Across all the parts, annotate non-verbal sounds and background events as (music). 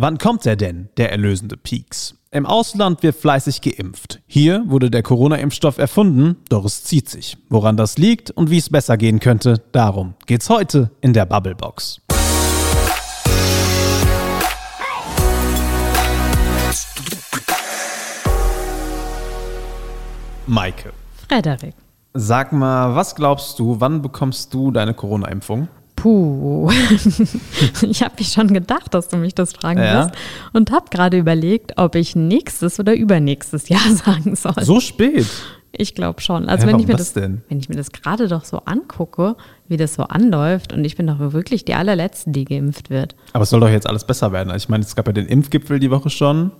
Wann kommt er denn, der erlösende Peaks? Im Ausland wird fleißig geimpft. Hier wurde der Corona-Impfstoff erfunden, doch es zieht sich. Woran das liegt und wie es besser gehen könnte, darum geht's heute in der Bubblebox. Maike. Frederik. Sag mal, was glaubst du, wann bekommst du deine Corona-Impfung? Puh. (laughs) ich habe mich schon gedacht, dass du mich das fragen Ja? wirst und habe gerade überlegt, ob ich nächstes oder übernächstes Jahr (laughs) sagen soll. So spät. Ich glaube schon. Also Hä, wenn ich mir das denn? wenn ich mir das gerade doch so angucke, wie das so anläuft und ich bin doch wirklich die allerletzte, die geimpft wird. Aber es soll doch jetzt alles besser werden. Also ich meine, es gab ja den Impfgipfel die Woche schon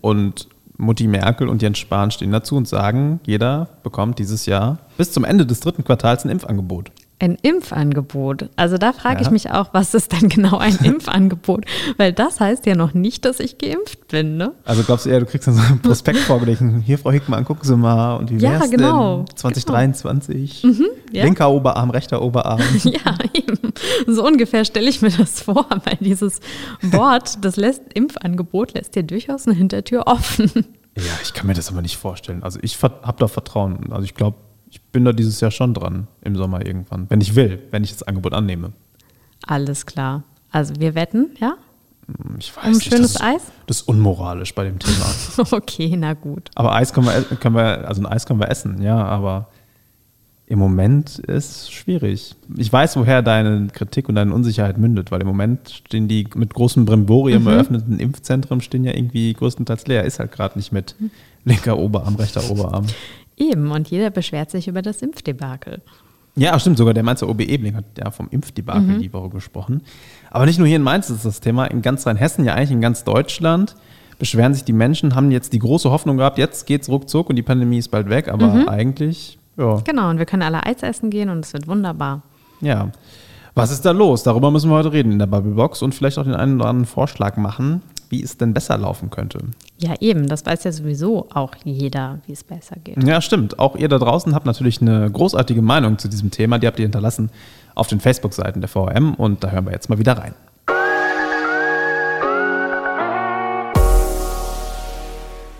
und Mutti Merkel und Jens Spahn stehen dazu und sagen, jeder bekommt dieses Jahr bis zum Ende des dritten Quartals ein Impfangebot. Ein Impfangebot. Also da frage ich Ja. mich auch, was ist denn genau ein (laughs) Impfangebot? Weil das heißt ja noch nicht, dass ich geimpft bin, ne? Also glaubst du eher, du kriegst dann so einen Prospekt vorgelegt, hier Frau Hickmann, gucken Sie mal und wie Ja, wär's genau, denn 2023? ja. Linker Oberarm, rechter Oberarm. (laughs) Ja, eben. So ungefähr stelle ich mir das vor, weil dieses Wort, das lässt Impfangebot, lässt dir durchaus eine Hintertür offen. Ja, ich kann mir das aber nicht vorstellen. Also ich habe da Vertrauen. Also ich glaube, ich bin da dieses Jahr schon dran im Sommer irgendwann, wenn ich will, wenn ich das Angebot annehme. Alles klar. Also wir wetten, ja? Ich weiß Um nicht, schönes das ist, Eis? Das ist unmoralisch bei dem Thema. (laughs) Okay, na gut. Aber Eis können wir, e- können wir, also ein Eis können wir essen, ja, aber im Moment ist schwierig. Ich weiß, woher deine Kritik und deine Unsicherheit mündet, weil im Moment stehen die mit großem Brimborium eröffneten Impfzentren stehen ja irgendwie größtenteils leer. Ist halt gerade nicht mit linker Oberarm, rechter Oberarm. Eben, und jeder beschwert sich über das Impfdebakel. Ja, stimmt, sogar der Mainzer OB Ebling hat ja vom Impfdebakel die Woche gesprochen. Aber nicht nur hier in Mainz ist das Thema, in ganz Rheinhessen, ja eigentlich in ganz Deutschland beschweren sich die Menschen, haben jetzt die große Hoffnung gehabt, jetzt geht's ruckzuck und die Pandemie ist bald weg, aber eigentlich, ja, Genau, und wir können alle Eis essen gehen und es wird wunderbar. ja. Was ist da los? Darüber müssen wir heute reden in der Bubblebox und vielleicht auch den einen oder anderen Vorschlag machen, wie es denn besser laufen könnte. Ja, eben, das weiß ja sowieso auch jeder, wie es besser geht. Ja, stimmt. Auch ihr da draußen habt natürlich eine großartige Meinung zu diesem Thema. Die habt ihr hinterlassen auf den Facebook-Seiten der VRM und da hören wir jetzt mal wieder rein.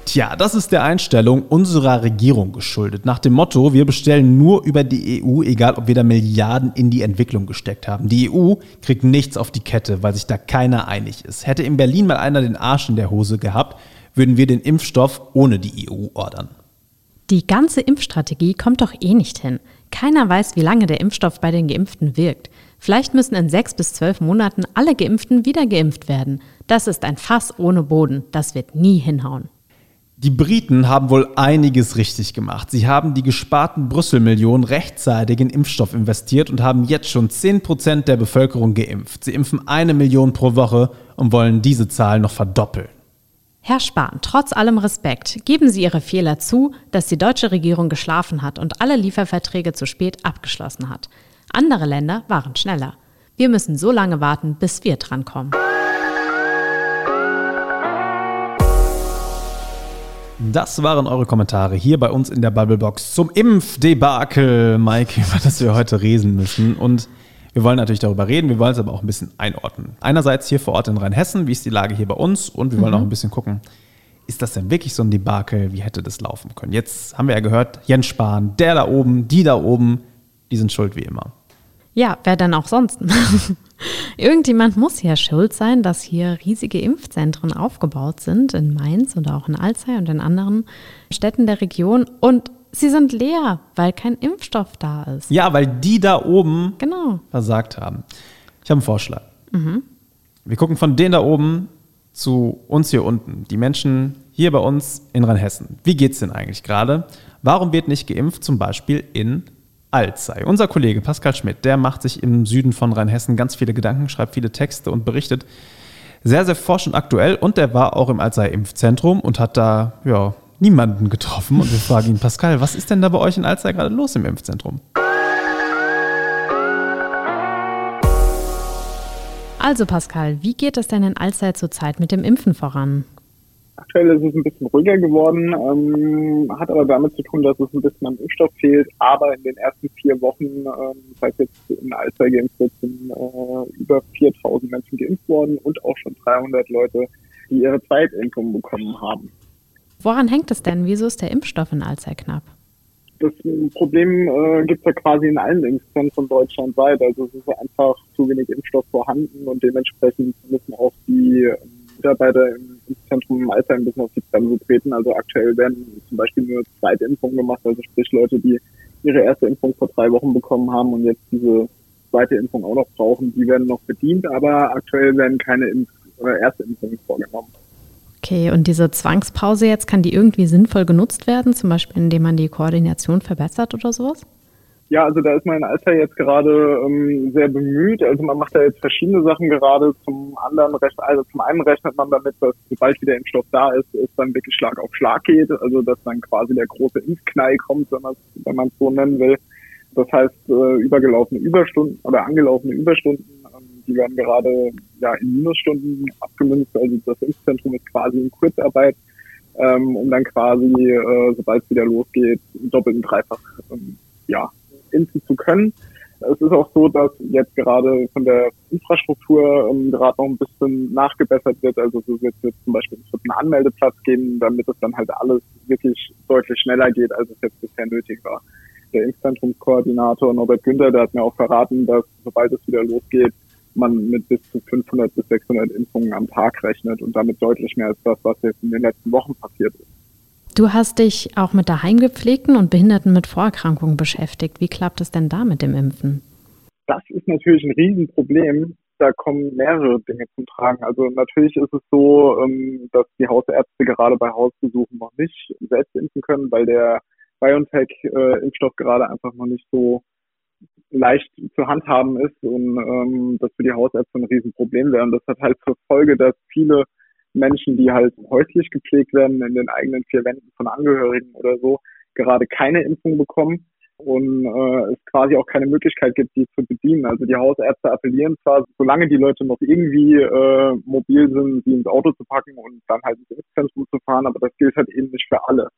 Tja, das ist der Einstellung unserer Regierung geschuldet. Nach dem Motto, wir bestellen nur über die EU, egal ob wir da Milliarden in die Entwicklung gesteckt haben. Die EU kriegt nichts auf die Kette, weil sich da keiner einig ist. Hätte in Berlin mal einer den Arsch in der Hose gehabt, würden wir den Impfstoff ohne die EU ordern. Die ganze Impfstrategie kommt doch eh nicht hin. Keiner weiß, wie lange der Impfstoff bei den Geimpften wirkt. Vielleicht müssen in sechs bis zwölf Monaten alle Geimpften wieder geimpft werden. Das ist ein Fass ohne Boden. Das wird nie hinhauen. Die Briten haben wohl einiges richtig gemacht. Sie haben die gesparten Brüssel-Millionen rechtzeitig in Impfstoff investiert und haben jetzt schon 10% der Bevölkerung geimpft. Sie impfen eine Million pro Woche und wollen diese Zahl noch verdoppeln. Herr Spahn, trotz allem Respekt, geben Sie Ihre Fehler zu, dass die deutsche Regierung geschlafen hat und alle Lieferverträge zu spät abgeschlossen hat. Andere Länder waren schneller. Wir müssen so lange warten, bis wir drankommen. Das waren eure Kommentare hier bei uns in der Bubblebox zum Impfdebakel, Mike, (laughs) über das wir heute reden müssen. Und wir wollen natürlich darüber reden, wir wollen es aber auch ein bisschen einordnen. Einerseits hier vor Ort in Rheinhessen, wie ist die Lage hier bei uns? Und wir wollen auch ein bisschen gucken, ist das denn wirklich so ein Debakel? Wie hätte das laufen können? Jetzt haben wir ja gehört, Jens Spahn, der da oben, die da oben, die sind schuld wie immer. Ja, wer denn auch sonst? (laughs) Irgendjemand muss ja schuld sein, dass hier riesige Impfzentren aufgebaut sind in Mainz und auch in Alzey und in anderen Städten der Region und sie sind leer, weil kein Impfstoff da ist. Ja, weil die da oben Genau. versagt haben. Ich habe einen Vorschlag. Wir gucken von denen da oben zu uns hier unten. Die Menschen hier bei uns in Rheinhessen. Wie geht's denn eigentlich gerade? Warum wird nicht geimpft, zum Beispiel in Alzey? Unser Kollege Pascal Schmidt, der macht sich im Süden von Rheinhessen ganz viele Gedanken, schreibt viele Texte und berichtet sehr, sehr forschend aktuell. Und der war auch im Alzey Impfzentrum und hat da, ja, niemanden getroffen. Und wir fragen ihn, Pascal, was ist denn da bei euch in Alzey gerade los im Impfzentrum? Also Pascal, wie geht es denn in Alzey zurzeit mit dem Impfen voran? Aktuell ist es ein bisschen ruhiger geworden, ähm, hat aber damit zu tun, dass es ein bisschen am Impfstoff fehlt. Aber in den ersten vier Wochen, ähm, seit jetzt in Alzey geimpft wird, sind äh, über 4000 Menschen geimpft worden und auch schon 300 Leute, die ihre Zweitimpfung bekommen haben. Woran hängt es denn? Wieso ist der Impfstoff in Alzey knapp? Das Problem äh, gibt es ja quasi in allen Impfzentren deutschlandweit. Also es ist einfach zu wenig Impfstoff vorhanden und dementsprechend müssen auch die Mitarbeiter im Impfzentrum im Alter ein bisschen auf die Bremse treten. Also aktuell werden zum Beispiel nur zweite Impfungen gemacht, also sprich Leute, die ihre erste Impfung vor drei Wochen bekommen haben und jetzt diese zweite Impfung auch noch brauchen, die werden noch bedient, aber aktuell werden keine Impf oder erste Impfungen vorgenommen. Okay, und diese Zwangspause jetzt, kann die irgendwie sinnvoll genutzt werden, zum Beispiel indem man die Koordination verbessert oder sowas? Ja, also da ist mein Alter jetzt gerade ähm, sehr bemüht. Also man macht da jetzt verschiedene Sachen gerade. Zum anderen recht, also zum einen rechnet man damit, dass sobald wieder Impfstoff da ist, es dann wirklich Schlag auf Schlag geht. Also dass dann quasi der große Impfknall kommt, wenn man es so nennen will. Das heißt, äh, übergelaufene Überstunden oder angelaufene Überstunden, die werden gerade ja in Minusstunden abgemünzt. Also das Impfzentrum ist quasi in Kurzarbeit, ähm, um dann quasi, äh, sobald es wieder losgeht, doppelt und dreifach ähm, ja, impfen zu können. Es ist auch so, dass jetzt gerade von der Infrastruktur ähm, gerade noch ein bisschen nachgebessert wird. Also es wird jetzt zum Beispiel einen Anmeldeplatz geben, damit es dann halt alles wirklich deutlich schneller geht, als es jetzt bisher nötig war. Der Impfzentrumskoordinator Norbert Günther, der hat mir auch verraten, dass sobald es wieder losgeht, man mit bis zu 500 bis 600 Impfungen am Tag rechnet und damit deutlich mehr als das, was jetzt in den letzten Wochen passiert ist. Du hast dich auch mit daheim gepflegten und Behinderten mit Vorerkrankungen beschäftigt. Wie klappt es denn da mit dem Impfen? Das ist natürlich ein Riesenproblem. Da kommen mehrere Dinge zum Tragen. Also natürlich ist es so, ähm, dass die Hausärzte gerade bei Hausbesuchen noch nicht selbst impfen können, weil der BioNTech-Impfstoff gerade einfach noch nicht so leicht zu handhaben ist und ähm, das für die Hausärzte ein Riesenproblem wäre. Und das hat halt zur Folge, dass viele Menschen, die halt häuslich gepflegt werden in den eigenen vier Wänden von Angehörigen oder so, gerade keine Impfung bekommen und äh, es quasi auch keine Möglichkeit gibt, die zu bedienen. Also die Hausärzte appellieren zwar, solange die Leute noch irgendwie äh, mobil sind, sie ins Auto zu packen und dann halt ins Impfzentrum zu fahren, aber das gilt halt eben nicht für alle.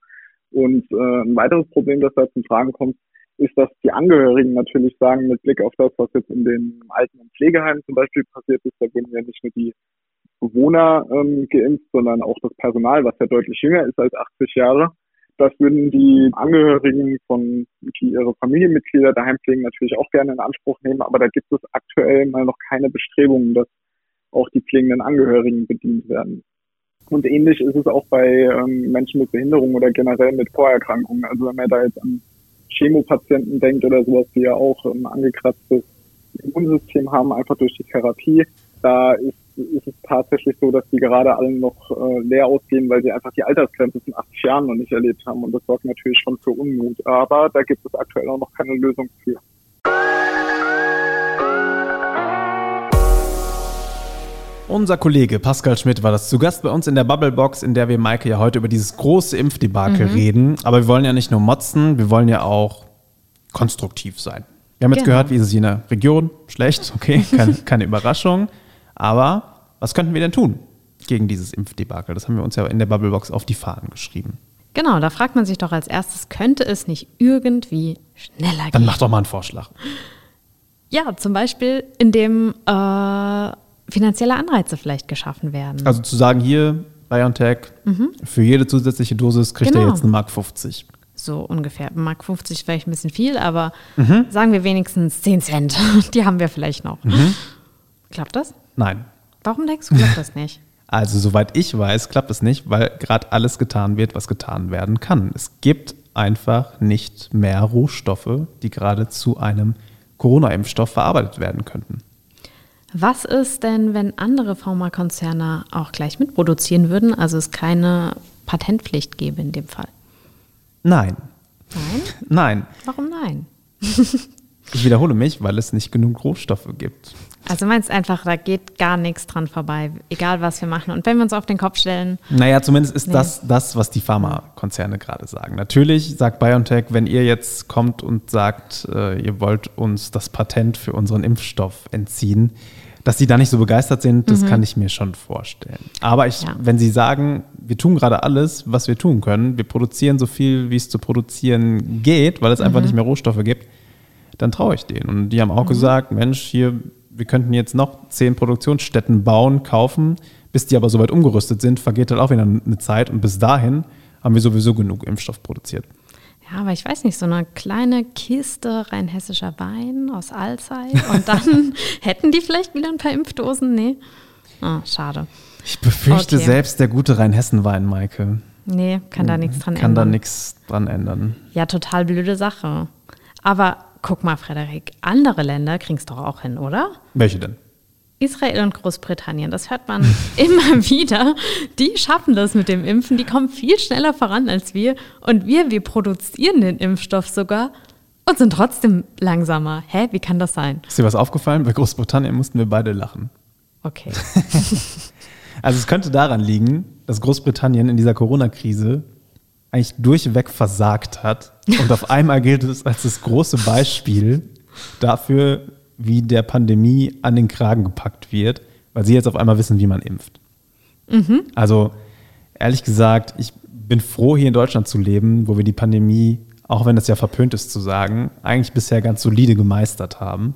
Und äh, ein weiteres Problem, das da zum Tragen kommt, ist, dass die Angehörigen natürlich sagen, mit Blick auf das, was jetzt in den Alten- und Pflegeheimen zum Beispiel passiert ist, da wurden ja nicht nur die Bewohner ähm, geimpft, sondern auch das Personal, was ja deutlich jünger ist als 80 Jahre. Das würden die Angehörigen von, die ihre Familienmitglieder daheim pflegen, natürlich auch gerne in Anspruch nehmen. Aber da gibt es aktuell mal noch keine Bestrebungen, dass auch die pflegenden Angehörigen bedient werden. Und ähnlich ist es auch bei ähm, Menschen mit Behinderung oder generell mit Vorerkrankungen. Also wenn man da jetzt an Chemopatienten denkt oder sowas, die ja auch ein ähm, angekratztes Immunsystem haben, einfach durch die Therapie, da ist ist es tatsächlich so, dass die gerade alle noch äh, leer ausgehen, weil sie einfach die Altersgrenze von 80 Jahren noch nicht erlebt haben. Und das sorgt natürlich schon für Unmut. Aber da gibt es aktuell auch noch keine Lösung für. Unser Kollege Pascal Schmidt war das zu Gast bei uns in der Bubblebox, in der wir Maike ja heute über dieses große Impfdebakel mhm. reden. Aber wir wollen ja nicht nur motzen, wir wollen ja auch konstruktiv sein. Wir haben jetzt genau. gehört, wie ist es in der Region? Schlecht, okay, (laughs) keine, keine Überraschung. Aber was könnten wir denn tun gegen dieses Impfdebakel? Das haben wir uns ja in der Bubblebox auf die Fahnen geschrieben. Genau, da fragt man sich doch als erstes, könnte es nicht irgendwie schneller gehen? Dann mach doch mal einen Vorschlag. Ja, zum Beispiel, indem äh, finanzielle Anreize vielleicht geschaffen werden. Also zu sagen, hier, BioNTech, mhm. für jede zusätzliche Dosis kriegt genau. er jetzt eine Mark 50. So ungefähr. Mark 50 vielleicht ein bisschen viel, aber mhm. sagen wir wenigstens 10 Cent. (laughs) Die haben wir vielleicht noch. Mhm. Klappt das? Nein. Warum denkst du, klappt das nicht? (laughs) Also, soweit ich weiß, klappt es nicht, weil gerade alles getan wird, was getan werden kann. Es gibt einfach nicht mehr Rohstoffe, die gerade zu einem Corona-Impfstoff verarbeitet werden könnten. Was ist denn, wenn andere Pharmakonzerne auch gleich mitproduzieren würden, also es keine Patentpflicht gäbe in dem Fall? Nein. Nein? Nein. Warum nein? (laughs) ich wiederhole mich, weil es nicht genug Rohstoffe gibt. Also meinst einfach, da geht gar nichts dran vorbei, egal was wir machen. Und wenn wir uns auf den Kopf stellen. Naja, zumindest ist nee. das das, was die Pharmakonzerne gerade sagen. Natürlich sagt BioNTech, wenn ihr jetzt kommt und sagt, äh, ihr wollt uns das Patent für unseren Impfstoff entziehen, Dass sie da nicht so begeistert sind, das Mhm. kann ich mir schon vorstellen. Aber ich, Ja. wenn sie sagen, wir tun gerade alles, was wir tun können, wir produzieren so viel, wie es zu produzieren geht, weil es Mhm. einfach nicht mehr Rohstoffe gibt, dann traue ich denen. Und die haben auch gesagt, Mensch, hier, wir könnten jetzt noch zehn Produktionsstätten bauen, kaufen, bis die aber soweit umgerüstet sind, vergeht halt auch wieder eine Zeit und bis dahin haben wir sowieso genug Impfstoff produziert. Ja, aber ich weiß nicht, so eine kleine Kiste rheinhessischer Wein aus Alzey und dann (laughs) hätten die vielleicht wieder ein paar Impfdosen? Nee. Ah, schade. Ich befürchte Okay. selbst der gute Rheinhessen-Wein, Maike, Nee, kann da nichts dran kann da ändern. nichts dran ändern. Ja, total blöde Sache. Aber guck mal, Frederik, andere Länder kriegen es doch auch hin, oder? Welche denn? Israel und Großbritannien, das hört man (laughs) immer wieder. Die schaffen das mit dem Impfen, die kommen viel schneller voran als wir. Und wir, wir produzieren den Impfstoff sogar und sind trotzdem langsamer. Hä, wie kann das sein? Ist dir was aufgefallen? Bei Großbritannien mussten wir beide lachen. Okay. (laughs) Also es könnte daran liegen, dass Großbritannien in dieser Corona-Krise eigentlich durchweg versagt hat. Und auf einmal gilt es als das große Beispiel dafür, wie der Pandemie an den Kragen gepackt wird, weil sie jetzt auf einmal wissen, wie man impft. Also ehrlich gesagt, ich bin froh, hier in Deutschland zu leben, wo wir die Pandemie, auch wenn es ja verpönt ist zu sagen, eigentlich bisher ganz solide gemeistert haben.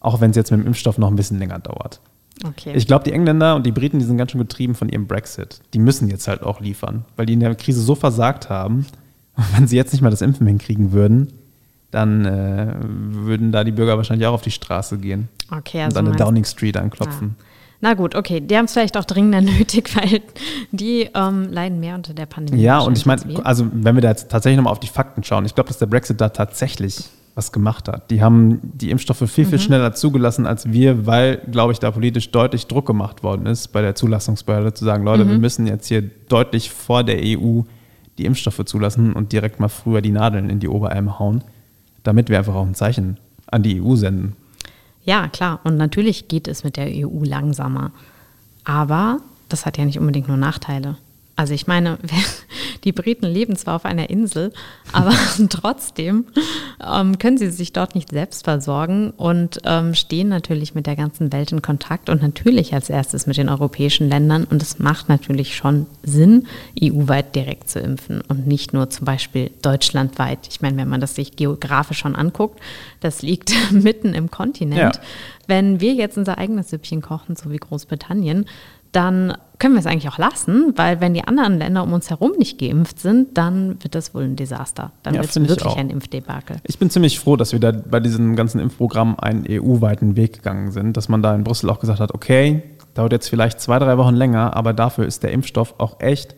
Auch wenn es jetzt mit dem Impfstoff noch ein bisschen länger dauert. Okay. Ich glaube, die Engländer und die Briten, die sind ganz schön getrieben von ihrem Brexit. Die müssen jetzt halt auch liefern, weil die in der Krise so versagt haben. (laughs) Und wenn sie jetzt nicht mal das Impfen hinkriegen würden, dann äh, würden da die Bürger wahrscheinlich auch auf die Straße gehen okay, und also an der Downing Street anklopfen. Ah. Na gut, okay, die haben es vielleicht auch dringender (laughs) nötig, weil die ähm, leiden mehr unter der Pandemie. Ja, und ich meine, also wenn wir da jetzt tatsächlich nochmal auf die Fakten schauen, ich glaube, dass der Brexit da tatsächlich was gemacht hat. Die haben die Impfstoffe viel, Mhm. viel schneller zugelassen als wir, weil, glaube ich, da politisch deutlich Druck gemacht worden ist bei der Zulassungsbehörde zu sagen, Leute, wir Mhm. müssen jetzt hier deutlich vor der EU die Impfstoffe zulassen und direkt mal früher die Nadeln in die Oberarme hauen, damit wir einfach auch ein Zeichen an die EU senden. Ja, klar. Und natürlich geht es mit der EU langsamer. Aber das hat ja nicht unbedingt nur Nachteile. Also ich meine, (laughs) die Briten leben zwar auf einer Insel, aber (laughs) (laughs) trotzdem ähm, können sie sich dort nicht selbst versorgen und ähm, stehen natürlich mit der ganzen Welt in Kontakt und natürlich als erstes mit den europäischen Ländern. Und es macht natürlich schon Sinn, EU-weit direkt zu impfen und nicht nur zum Beispiel deutschlandweit. Ich meine, wenn man das sich geografisch schon anguckt, das liegt (laughs) mitten im Kontinent. Ja. Wenn wir jetzt unser eigenes Süppchen kochen, so wie Großbritannien, dann können wir es eigentlich auch lassen, weil wenn die anderen Länder um uns herum nicht geimpft sind, dann wird das wohl ein Desaster. Dann Ja, wird es wirklich ein Impfdebakel. Ich bin ziemlich froh, dass wir da bei diesem ganzen Impfprogramm einen EU-weiten Weg gegangen sind, dass man da in Brüssel auch gesagt hat, okay, dauert jetzt vielleicht zwei, drei Wochen länger, aber dafür ist der Impfstoff auch echt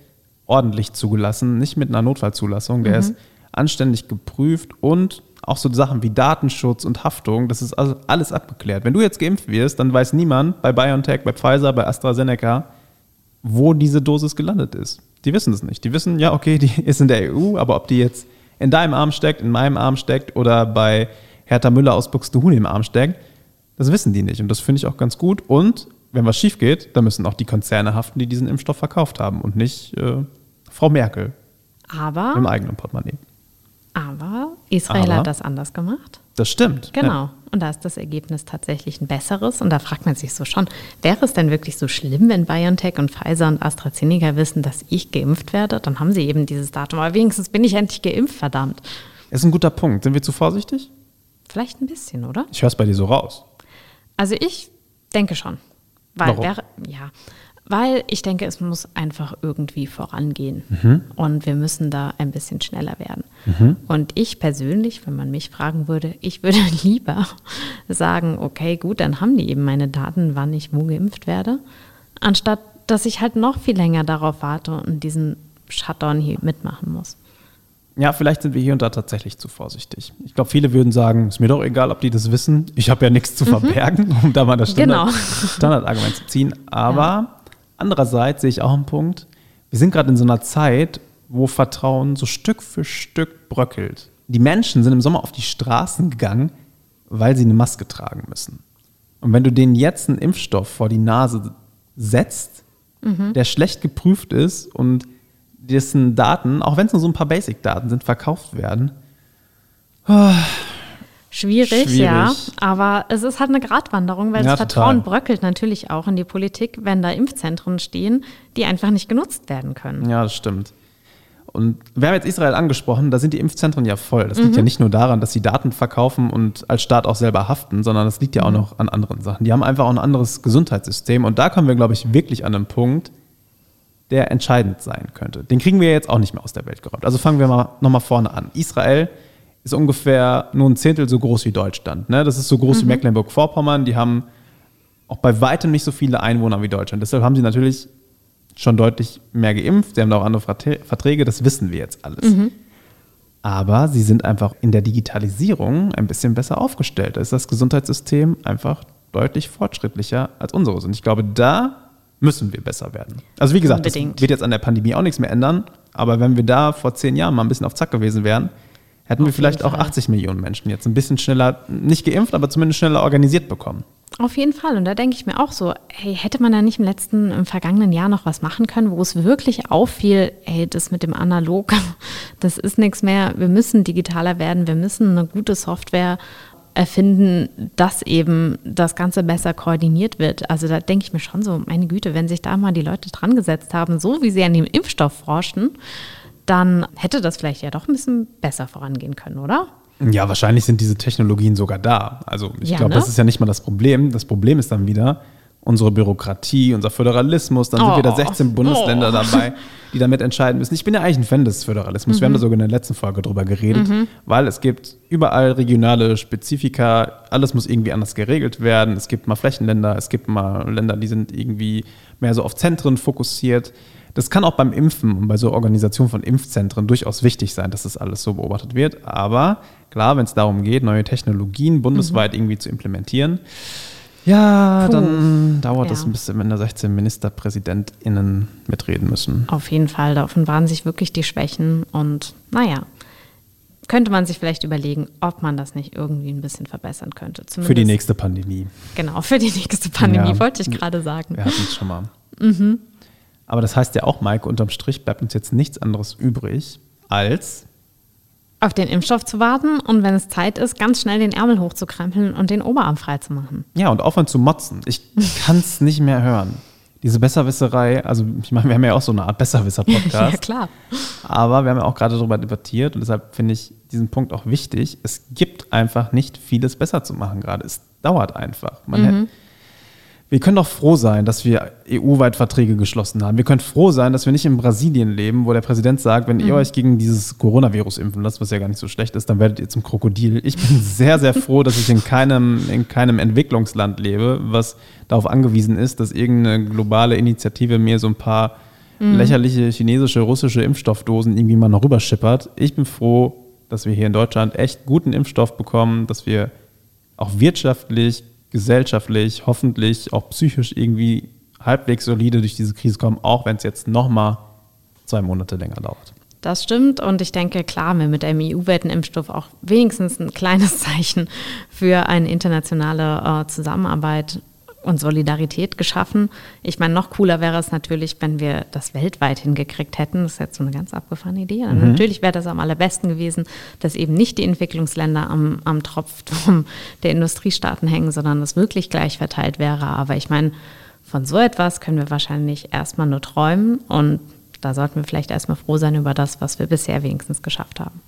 ordentlich zugelassen, nicht mit einer Notfallzulassung, der ist anständig geprüft und auch so Sachen wie Datenschutz und Haftung, das ist also alles abgeklärt. Wenn du jetzt geimpft wirst, dann weiß niemand bei BioNTech, bei Pfizer, bei AstraZeneca, wo diese Dosis gelandet ist. Die wissen es nicht. Die wissen, ja, okay, die (laughs) ist in der EU, aber ob die jetzt in deinem Arm steckt, in meinem Arm steckt oder bei Hertha Müller aus Buxtehude im Arm steckt, das wissen die nicht. Und das finde ich auch ganz gut. Und wenn was schief geht, dann müssen auch die Konzerne haften, die diesen Impfstoff verkauft haben und nicht äh, Frau Merkel Aber, im eigenen Portemonnaie. aber Israel Aber- hat das anders gemacht. Das stimmt. Genau. Ja. Und da ist das Ergebnis tatsächlich ein besseres. Und da fragt man sich so schon, wäre es denn wirklich so schlimm, wenn BioNTech und Pfizer und AstraZeneca wissen, dass ich geimpft werde? Dann haben sie eben dieses Datum. Aber wenigstens bin ich endlich geimpft, verdammt. Ist ein guter Punkt. Sind wir zu vorsichtig? Vielleicht ein bisschen, oder? Ich höre es bei dir so raus. Also ich denke schon. Weil, Warum? ja, weil ich denke, es muss einfach irgendwie vorangehen. Mhm. Und wir müssen da ein bisschen schneller werden. Und ich persönlich, wenn man mich fragen würde, ich würde (laughs) lieber sagen, okay, gut, dann haben die eben meine Daten, wann ich wo geimpft werde, anstatt dass ich halt noch viel länger darauf warte und diesen Shutdown hier mitmachen muss. Ja, vielleicht sind wir hier und da tatsächlich zu vorsichtig. Ich glaube, viele würden sagen, ist mir doch egal, ob die das wissen. Ich habe ja nichts zu verbergen, um da mal das Standard, Genau. Standardargument zu ziehen. Aber andererseits sehe ich auch einen Punkt. Wir sind gerade in so einer Zeit, wo Vertrauen so Stück für Stück bröckelt. Die Menschen sind im Sommer auf die Straßen gegangen, weil sie eine Maske tragen müssen. Und wenn du denen jetzt einen Impfstoff vor die Nase setzt, der schlecht geprüft ist und dessen Daten, auch wenn es nur so ein paar Basic-Daten sind, verkauft werden, Schwierig, Schwierig. ja. Aber es ist halt eine Gratwanderung, weil Ja, das Vertrauen total. bröckelt natürlich auch in die Politik, wenn da Impfzentren stehen, die einfach nicht genutzt werden können. Ja, das stimmt. Und wir haben jetzt Israel angesprochen, da sind die Impfzentren ja voll. Das liegt ja nicht nur daran, dass sie Daten verkaufen und als Staat auch selber haften, sondern das liegt ja auch noch an anderen Sachen. Die haben einfach auch ein anderes Gesundheitssystem und da kommen wir, glaube ich, wirklich an einen Punkt, der entscheidend sein könnte. Den kriegen wir jetzt auch nicht mehr aus der Welt geräumt. Also fangen wir mal nochmal vorne an. Israel ist ungefähr nur ein Zehntel so groß wie Deutschland. Ne? Das ist so groß wie Mecklenburg-Vorpommern. Die haben auch bei weitem nicht so viele Einwohner wie Deutschland. Deshalb haben sie natürlich schon deutlich mehr geimpft. Sie haben da auch andere Verträ- Verträge, das wissen wir jetzt alles. Aber sie sind einfach in der Digitalisierung ein bisschen besser aufgestellt. Da ist das Gesundheitssystem einfach deutlich fortschrittlicher als unseres. Und ich glaube, da müssen wir besser werden. Also wie gesagt, Unbedingt. das wird jetzt an der Pandemie auch nichts mehr ändern. Aber wenn wir da vor zehn Jahren mal ein bisschen auf Zack gewesen wären, hätten wir Auf vielleicht jeden auch Fall. 80 Millionen Menschen jetzt ein bisschen schneller, nicht geimpft, aber zumindest schneller organisiert bekommen. Auf jeden Fall. Und da denke ich mir auch so, hey, hätte man da nicht im letzten, im vergangenen Jahr noch was machen können, wo es wirklich auffiel, ey, das mit dem Analog, (laughs) das ist nichts mehr. Wir müssen digitaler werden. Wir müssen eine gute Software erfinden, dass eben das Ganze besser koordiniert wird. Also da denke ich mir schon so, meine Güte, wenn sich da mal die Leute dran gesetzt haben, so wie sie an dem Impfstoff forschen, dann hätte das vielleicht ja doch ein bisschen besser vorangehen können, oder? Ja, wahrscheinlich sind diese Technologien sogar da. Also ich Ja, glaube, ne? das ist ja nicht mal das Problem. Das Problem ist dann wieder unsere Bürokratie, unser Föderalismus. Dann sind Oh. wieder 16 Bundesländer Oh. dabei, die damit entscheiden müssen. Ich bin ja eigentlich ein Fan des Föderalismus. Wir haben da sogar in der letzten Folge drüber geredet, weil es gibt überall regionale Spezifika. Alles muss irgendwie anders geregelt werden. Es gibt mal Flächenländer, es gibt mal Länder, die sind irgendwie mehr so auf Zentren fokussiert. Das kann auch beim Impfen und bei so Organisation von Impfzentren durchaus wichtig sein, dass das alles so beobachtet wird. Aber klar, wenn es darum geht, neue Technologien bundesweit irgendwie zu implementieren, ja, Puh. dann dauert das Ja. ein bisschen, wenn da 16 MinisterpräsidentInnen mitreden müssen. Auf jeden Fall, da offenbaren sich wirklich die Schwächen und naja, könnte man sich vielleicht überlegen, ob man das nicht irgendwie ein bisschen verbessern könnte. Für die Zumindest- nächste Pandemie. Genau, für die nächste Pandemie, Ja. wollte ich gerade sagen. Wir hatten es schon mal. Mhm. Aber das heißt ja auch, Maike, unterm Strich bleibt uns jetzt nichts anderes übrig, als Auf den Impfstoff zu warten und wenn es Zeit ist, ganz schnell den Ärmel hochzukrempeln und den Oberarm freizumachen. Ja, und aufhören zu motzen. Ich kann es nicht mehr hören. Diese Besserwisserei, also ich meine, wir haben ja auch so eine Art Besserwisser-Podcast. (laughs) Ja, klar. Aber wir haben ja auch gerade darüber debattiert und deshalb finde ich diesen Punkt auch wichtig. Es gibt einfach nicht vieles besser zu machen gerade. Es dauert einfach. Man Mhm. hätte, wir können doch froh sein, dass wir EU-weit Verträge geschlossen haben. Wir können froh sein, dass wir nicht in Brasilien leben, wo der Präsident sagt, wenn Mhm. ihr euch gegen dieses Coronavirus impfen lasst, was ja gar nicht so schlecht ist, dann werdet ihr zum Krokodil. Ich bin (laughs) sehr, sehr froh, dass ich in keinem, in keinem Entwicklungsland lebe, was darauf angewiesen ist, dass irgendeine globale Initiative mir so ein paar lächerliche chinesische, russische Impfstoffdosen irgendwie mal noch rüberschippert. Ich bin froh, dass wir hier in Deutschland echt guten Impfstoff bekommen, dass wir auch wirtschaftlich, gesellschaftlich, hoffentlich auch psychisch irgendwie halbwegs solide durch diese Krise kommen, auch wenn es jetzt nochmal zwei Monate länger dauert. Das stimmt und ich denke, klar, wir mit dem EU-weiten Impfstoff auch wenigstens ein kleines (laughs) Zeichen für eine internationale äh, Zusammenarbeit und Solidarität geschaffen. Ich meine, noch cooler wäre es natürlich, wenn wir das weltweit hingekriegt hätten. Das ist jetzt so eine ganz abgefahrene Idee. Mhm. Natürlich wäre das am allerbesten gewesen, dass eben nicht die Entwicklungsländer am, am Tropfturm der Industriestaaten hängen, sondern es wirklich gleich verteilt wäre. Aber ich meine, von so etwas können wir wahrscheinlich erstmal nur träumen und da sollten wir vielleicht erstmal froh sein über das, was wir bisher wenigstens geschafft haben.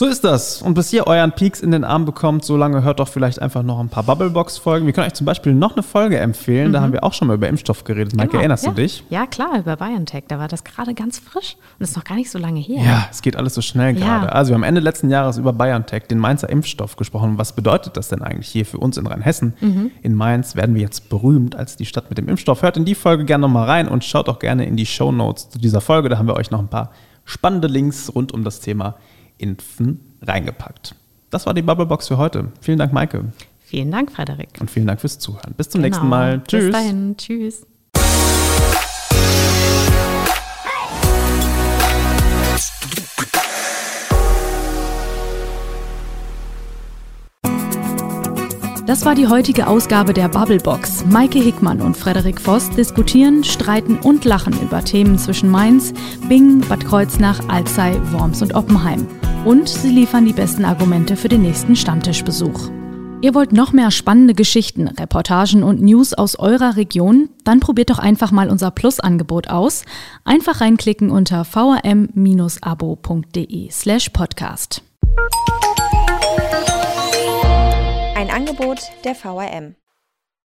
So ist das. Und bis ihr euren Peaks in den Arm bekommt, so lange hört doch vielleicht einfach noch ein paar Bubblebox-Folgen. Wir können euch zum Beispiel noch eine Folge empfehlen. Da haben wir auch schon mal über Impfstoff geredet. Maike, Genau, erinnerst ja. du dich? Ja, klar, über BioNTech. Da war das gerade ganz frisch und ist noch gar nicht so lange her. Ja, es geht alles so schnell Ja. gerade. Also wir haben Ende letzten Jahres über BioNTech, den Mainzer Impfstoff, gesprochen. Was bedeutet das denn eigentlich hier für uns in Rheinhessen? Mhm. In Mainz werden wir jetzt berühmt als die Stadt mit dem Impfstoff. Hört in die Folge gerne nochmal rein und schaut auch gerne in die Show Notes zu dieser Folge. Da haben wir euch noch ein paar spannende Links rund um das Thema Impfen reingepackt. Das war die Bubblebox für heute. Vielen Dank, Maike. Vielen Dank, Frederik. Und vielen Dank fürs Zuhören. Bis zum Genau. nächsten Mal. Tschüss. Bis dahin. Tschüss. Das war die heutige Ausgabe der Bubblebox. Maike Hickmann und Frederik Voss diskutieren, streiten und lachen über Themen zwischen Mainz, Bingen, Bad Kreuznach, Alzey, Worms und Oppenheim. Und sie liefern die besten Argumente für den nächsten Stammtischbesuch. Ihr wollt noch mehr spannende Geschichten, Reportagen und News aus eurer Region? Dann probiert doch einfach mal unser Plus-Angebot aus. Einfach reinklicken unter vrm-abo.de slash podcast. Ein Angebot der VRM.